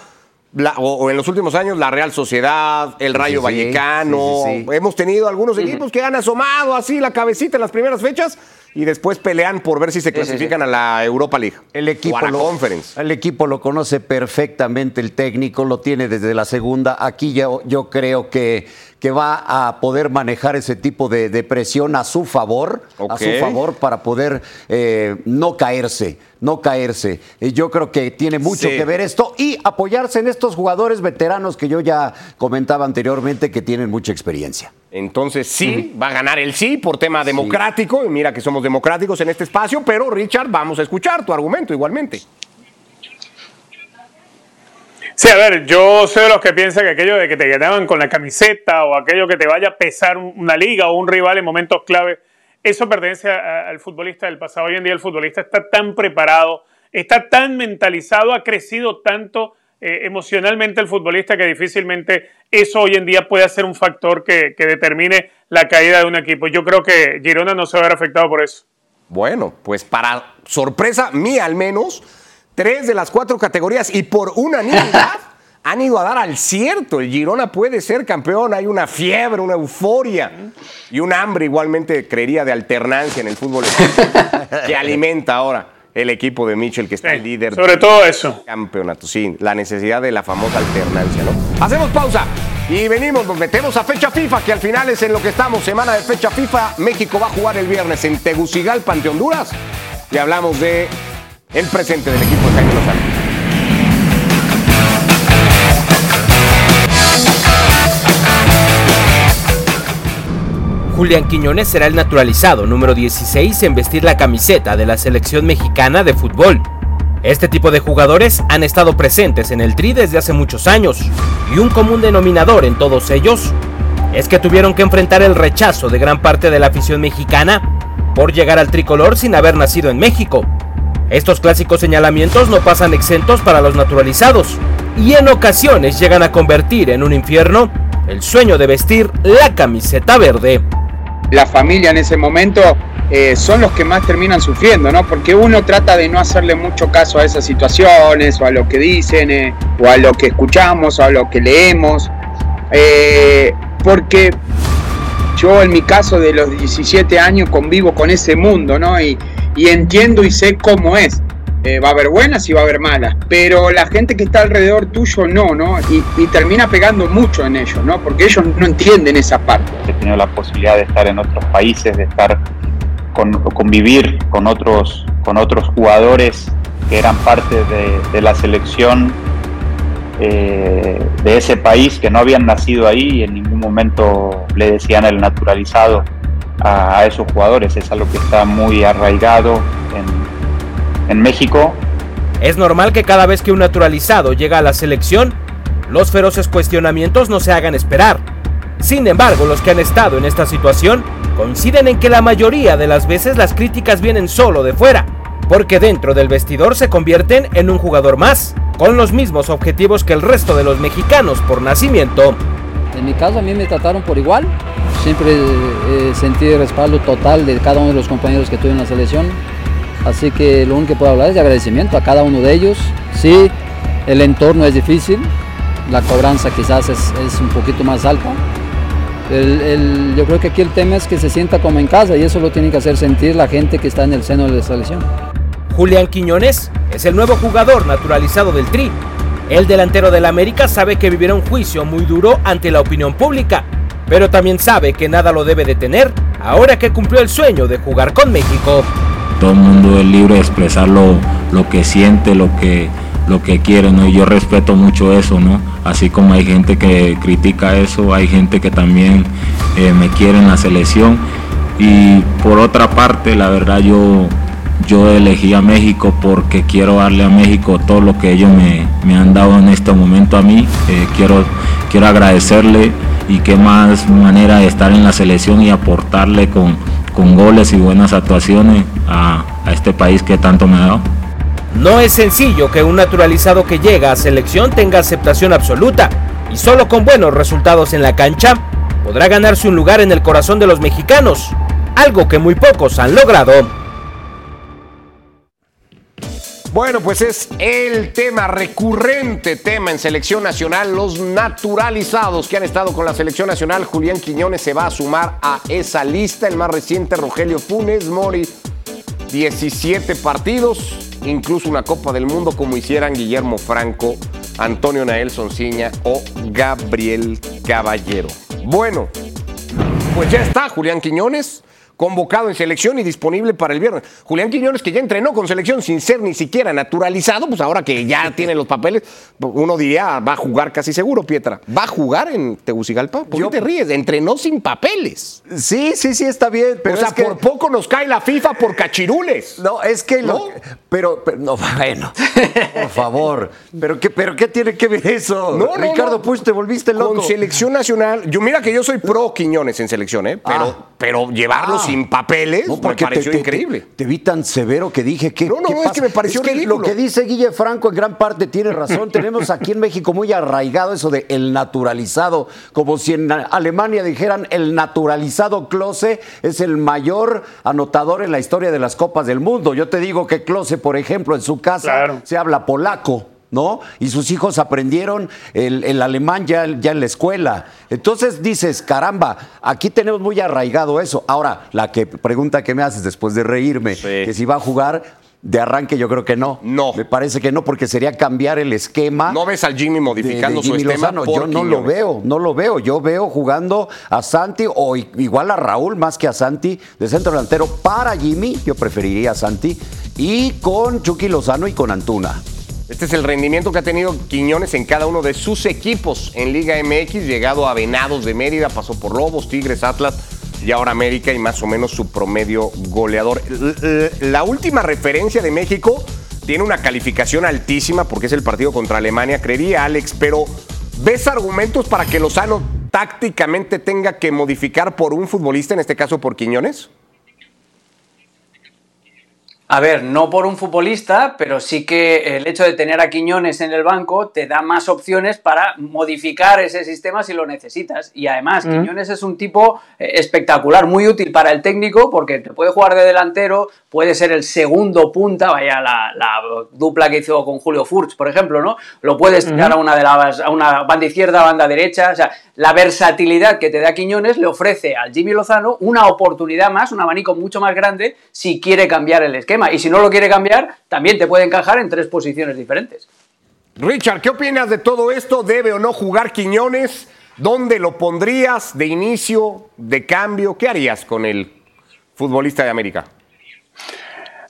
o, en los últimos años, la Real Sociedad, el Rayo Vallecano. Hemos tenido algunos equipos que han asomado así la cabecita en las primeras fechas y después pelean por ver si se clasifican a la Europa League. El equipo, o a la lo, Conference. el equipo lo conoce perfectamente, el técnico lo tiene desde la segunda. Aquí yo, yo creo que, que va a poder manejar ese tipo de, de presión a su favor, a su favor para poder eh, no caerse, no caerse. Y yo creo que tiene mucho Sí. que ver esto y apoyarse en estos jugadores veteranos que yo ya comentaba anteriormente que tienen mucha experiencia. Entonces sí, va a ganar el sí por tema democrático. Y mira que somos democráticos en este espacio, pero Richard, vamos a escuchar tu argumento igualmente. Sí, a ver, yo soy de los que piensan que aquello de que te ganaban con la camiseta o aquello que te vaya a pesar un- una liga o un rival en momentos clave, eso pertenece a- al futbolista del pasado. Hoy en día el futbolista está tan preparado, está tan mentalizado, ha crecido tanto eh, emocionalmente el futbolista que difícilmente eso hoy en día puede ser un factor que, que determine la caída de un equipo. Yo creo que Girona no se va a ver afectado por eso. Bueno, pues para sorpresa mía al menos, tres de las cuatro categorías y por unanimidad han ido a dar al cierto. El Girona puede ser campeón, hay una fiebre, una euforia y un hambre igualmente, creería, de alternancia en el fútbol que alimenta ahora el equipo de Mitchell que está Sí, el líder. sobre todo eso. Campeonato, sí, la necesidad de la famosa alternancia, ¿no? Hacemos pausa y venimos, nos metemos a fecha FIFA, que al final es en lo que estamos, semana de fecha FIFA. México va a jugar el viernes en Tegucigalpa ante Honduras y hablamos de el presente del equipo de Jaime Lozano. Julián Quiñones será el naturalizado número 16 en vestir la camiseta de la selección mexicana de fútbol. Este tipo de jugadores han estado presentes en el Tri desde hace muchos años, y un común denominador en todos ellos es que tuvieron que enfrentar el rechazo de gran parte de la afición mexicana por llegar al tricolor sin haber nacido en México. Estos clásicos señalamientos no pasan exentos para los naturalizados, y en ocasiones llegan a convertir en un infierno el sueño de vestir la camiseta verde. La familia en ese momento eh, son los que más terminan sufriendo, ¿no? Porque uno trata de no hacerle mucho caso a esas situaciones o a lo que dicen eh, o a lo que escuchamos o a lo que leemos. Eh, porque yo en mi caso de los 17 años convivo con ese mundo, ¿no? Y, y entiendo y sé cómo es. Eh, va a haber buenas y va a haber malas, pero la gente que está alrededor tuyo no, ¿no? Y, termina pegando mucho en ellos, ¿no? Porque ellos no entienden esa parte. he tenido la posibilidad de estar en otros países, de estar con, convivir con otros, con otros jugadores que eran parte de, de la selección eh, de ese país, que no habían nacido ahí y en ningún momento le decían el naturalizado a, a esos jugadores. Es algo que está muy arraigado en, en México Es normal que cada vez que un naturalizado llega a la selección, los feroces cuestionamientos no se hagan esperar. Sin embargo, los que han estado en esta situación coinciden en que la mayoría de las veces las críticas vienen solo de fuera, porque dentro del vestidor se convierten en un jugador más, con los mismos objetivos que el resto de los mexicanos por nacimiento. En mi caso a mí me trataron por igual, siempre eh, sentí el respaldo total de cada uno de los compañeros que tuve en la selección, así que lo único que puedo hablar es de agradecimiento a cada uno de ellos. Sí, el entorno es difícil, la cobranza quizás es, un poquito más alta. Yo creo que aquí el tema es que se sienta como en casa y eso lo tiene que hacer sentir la gente que está en el seno de la selección. Julián Quiñones es el nuevo jugador naturalizado del Tri. El delantero del América sabe que vivirá un juicio muy duro ante la opinión pública, pero también sabe que nada lo debe detener ahora que cumplió el sueño de jugar con México. Todo el mundo es libre de expresar lo, que siente, lo que, lo que quiere, ¿no? Y yo respeto mucho eso, ¿no? Así como hay gente que critica eso, hay gente que también eh, me quiere en la selección. Y por otra parte, la verdad yo, yo elegí a México porque quiero darle a México todo lo que ellos me, me han dado en este momento a mí. Eh, quiero, quiero agradecerle y qué más manera de estar en la selección y aportarle con, con goles y buenas actuaciones a, este país que tanto me ha dado. No es sencillo que un naturalizado que llega a selección tenga aceptación absoluta y solo con buenos resultados en la cancha podrá ganarse un lugar en el corazón de los mexicanos, algo que muy pocos han logrado. Bueno, pues es el tema, recurrente tema en selección nacional, los naturalizados que han estado con la selección nacional. Julián Quiñones se va a sumar a esa lista. El más reciente, Rogelio Funes Mori, 17 partidos, incluso una Copa del Mundo como hicieran Guillermo Franco, Antonio Nael Sonciña o Gabriel Caballero. Bueno, pues ya está Julián Quiñones convocado en selección y disponible para el viernes. Julián Quiñones, que ya entrenó con selección sin ser ni siquiera naturalizado, pues ahora que ya tiene los papeles, uno diría, va a jugar casi seguro, Pietra. ¿Va a jugar en Tegucigalpa? ¿Por qué te ríes? Entrenó sin papeles. Sí, sí, sí, está bien. Pero o sea, por poco nos cae la FIFA por cachirules. No, es que ¿No? pero, no, bueno, por favor. ¿Pero qué, ¿Pero qué tiene que ver eso? No, Ricardo pues te volviste loco. Con selección nacional, yo mira que yo soy pro Quiñones en selección, ¿eh? Pero, ah. pero llevarlos sin papeles, porque me pareció increíble. Te, vi tan severo que dije que. No, no, no, es que me pareció Lo que dice Guille Franco en gran parte tiene razón. Tenemos aquí en México muy arraigado eso de el naturalizado, como si en Alemania dijeran el naturalizado Klose es el mayor anotador en la historia de las Copas del Mundo. Yo te digo que Klose, por ejemplo, en su casa se habla polaco. ¿No? Y sus hijos aprendieron el, alemán ya, ya, en la escuela. Entonces dices, caramba, aquí tenemos muy arraigado eso. Ahora, la que, pregunta que me haces después de reírme, que si va a jugar, de arranque yo creo que no. No. Me parece que no, porque sería cambiar el esquema. ¿No ves al Jimmy modificando su esquema? yo no lo veo, no lo veo. Yo veo jugando a Santi o igual a Raúl más que a Santi de centro delantero para Jimmy. Yo preferiría a Santi. Y con Chucky Lozano y con Antuna. Este es el rendimiento que ha tenido Quiñones en cada uno de sus equipos en Liga MX, llegado a Venados de Mérida, pasó por Lobos, Tigres, Atlas y ahora América y más o menos su promedio goleador. La última referencia de México tiene una calificación altísima porque es el partido contra Alemania, creería Alex, pero ¿ves argumentos para que Lozano tácticamente tenga que modificar por un futbolista, en este caso por Quiñones? A ver, no por un futbolista, pero sí que el hecho de tener a Quiñones en el banco te da más opciones para modificar ese sistema si lo necesitas. Y además, Quiñones es un tipo eh, espectacular, muy útil para el técnico porque te puede jugar de delantero, puede ser el segundo punta, vaya la, dupla que hizo con Julio Furch, por ejemplo, ¿no? Lo puedes tirar a una de las, a una banda izquierda, banda derecha, o sea, la versatilidad que te da Quiñones le ofrece al Jimmy Lozano una oportunidad más, un abanico mucho más grande si quiere cambiar el esquema. Y si no lo quiere cambiar, también te puede encajar en tres posiciones diferentes. Richard, ¿qué opinas de todo esto? ¿Debe o no jugar Quiñones? ¿Dónde lo pondrías de inicio, de cambio? ¿Qué harías con el futbolista de América?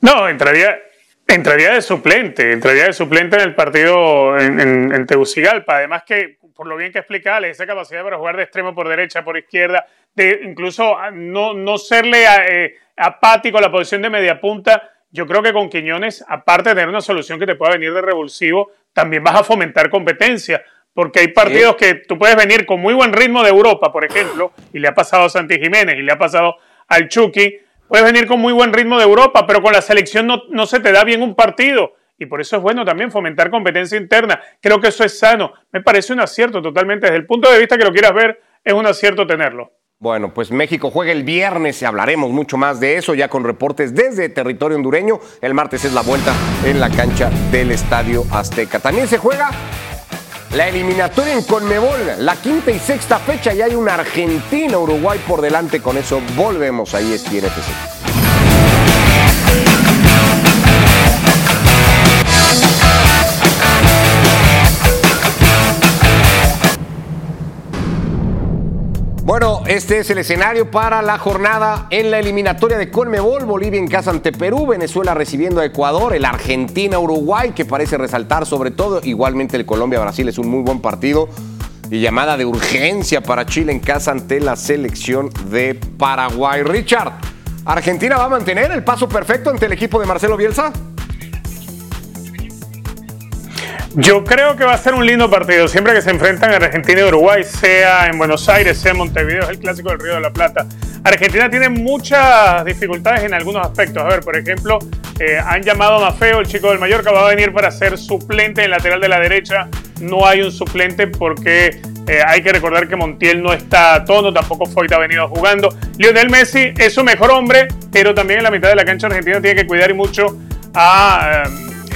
No, entraría, entraría de suplente, entraría de suplente en el partido en, en Tegucigalpa. Además que por lo bien que explica esa capacidad para jugar de extremo por derecha, por izquierda, de incluso no, no serle eh, apático a la posición de media punta. Yo creo que con Quiñones, aparte de tener una solución que te pueda venir de revulsivo, también vas a fomentar competencia. Porque hay partidos que tú puedes venir con muy buen ritmo de Europa, por ejemplo, y le ha pasado a Santi Jiménez y le ha pasado al Chucky. Puedes venir con muy buen ritmo de Europa, pero con la selección no, no se te da bien un partido y por eso es bueno también fomentar competencia interna. Creo que eso es sano. Me parece un acierto totalmente. Desde el punto de vista que lo quieras ver, es un acierto tenerlo. Bueno, pues México juega el viernes y hablaremos mucho más de eso ya con reportes desde territorio hondureño. El martes es la vuelta en la cancha del Estadio Azteca. También se juega la eliminatoria en Conmebol, la quinta y sexta fecha y hay una Argentina-Uruguay por delante. Con eso volvemos ahí, es FC. Bueno, este es el escenario para la jornada en la eliminatoria de Conmebol. Bolivia en casa ante Perú, Venezuela recibiendo a Ecuador, el Argentina-Uruguay que parece resaltar sobre todo. Igualmente el Colombia-Brasil es un muy buen partido. Y llamada de urgencia para Chile en casa ante la selección de Paraguay. Richard, ¿Argentina va a mantener el paso perfecto ante el equipo de Marcelo Bielsa? Yo creo que va a ser un lindo partido. Siempre que se enfrentan Argentina y Uruguay, sea en Buenos Aires, sea en Montevideo, es el clásico del Río de la Plata. Argentina tiene muchas dificultades en algunos aspectos. A ver, por ejemplo, eh, han llamado a Mafeo, el chico del Mallorca, va a venir para ser suplente en lateral de la derecha. No hay un suplente porque eh, hay que recordar que Montiel no está a tono, tampoco Foyt ha venido jugando. Lionel Messi es su mejor hombre, pero también en la mitad de la cancha Argentina tiene que cuidar mucho a.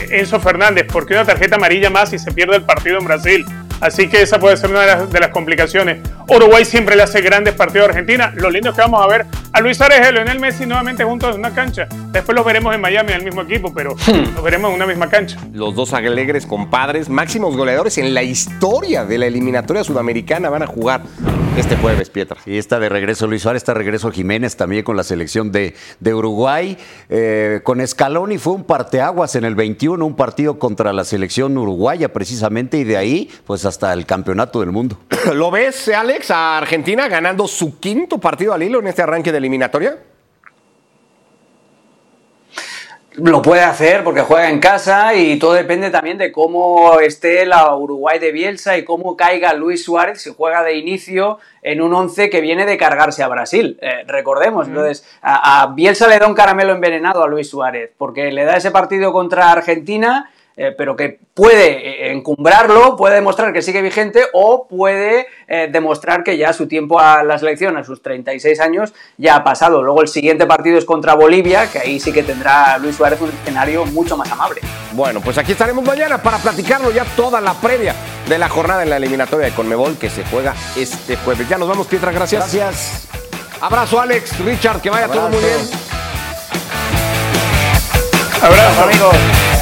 Enzo Fernández, porque una tarjeta amarilla más y se pierde el partido en Brasil. Así que esa puede ser una de las, complicaciones. Uruguay siempre le hace grandes partidos a Argentina. Lo lindo es que vamos a ver a Luis Suárez y a Lionel Messi nuevamente juntos en una cancha. Después los veremos en Miami en el mismo equipo, pero hmm. los veremos en una misma cancha. Los dos alegres compadres, máximos goleadores en la historia de la eliminatoria sudamericana van a jugar este jueves, Pietra. Y está de regreso Luis Suárez, está de regreso Jiménez también con la selección de, de Uruguay. Eh, con Scaloni fue un parteaguas en el 21, un partido contra la selección uruguaya precisamente, y de ahí, pues hasta el campeonato del mundo. ¿Lo ves, Alex, a Argentina ganando su quinto partido al hilo en este arranque de eliminatoria? Lo puede hacer porque juega en casa y todo depende también de cómo esté la Uruguay de Bielsa y cómo caiga Luis Suárez si juega de inicio en un 11 que viene de cargarse a Brasil. Eh, recordemos, entonces, a, a Bielsa le da un caramelo envenenado a Luis Suárez porque le da ese partido contra Argentina eh, pero que puede eh, encumbrarlo, puede demostrar que sigue vigente o puede eh, demostrar que ya su tiempo a la selección, a sus 36 años, ya ha pasado. Luego el siguiente partido es contra Bolivia, que ahí sí que tendrá Luis Suárez un escenario mucho más amable. Bueno, pues aquí estaremos mañana para platicarlo ya toda la previa de la jornada en la eliminatoria de Conmebol que se juega este jueves. Ya nos vamos, Pietra, gracias. Gracias. Abrazo, Alex, Richard, que vaya todo muy bien. Abrazo, amigos.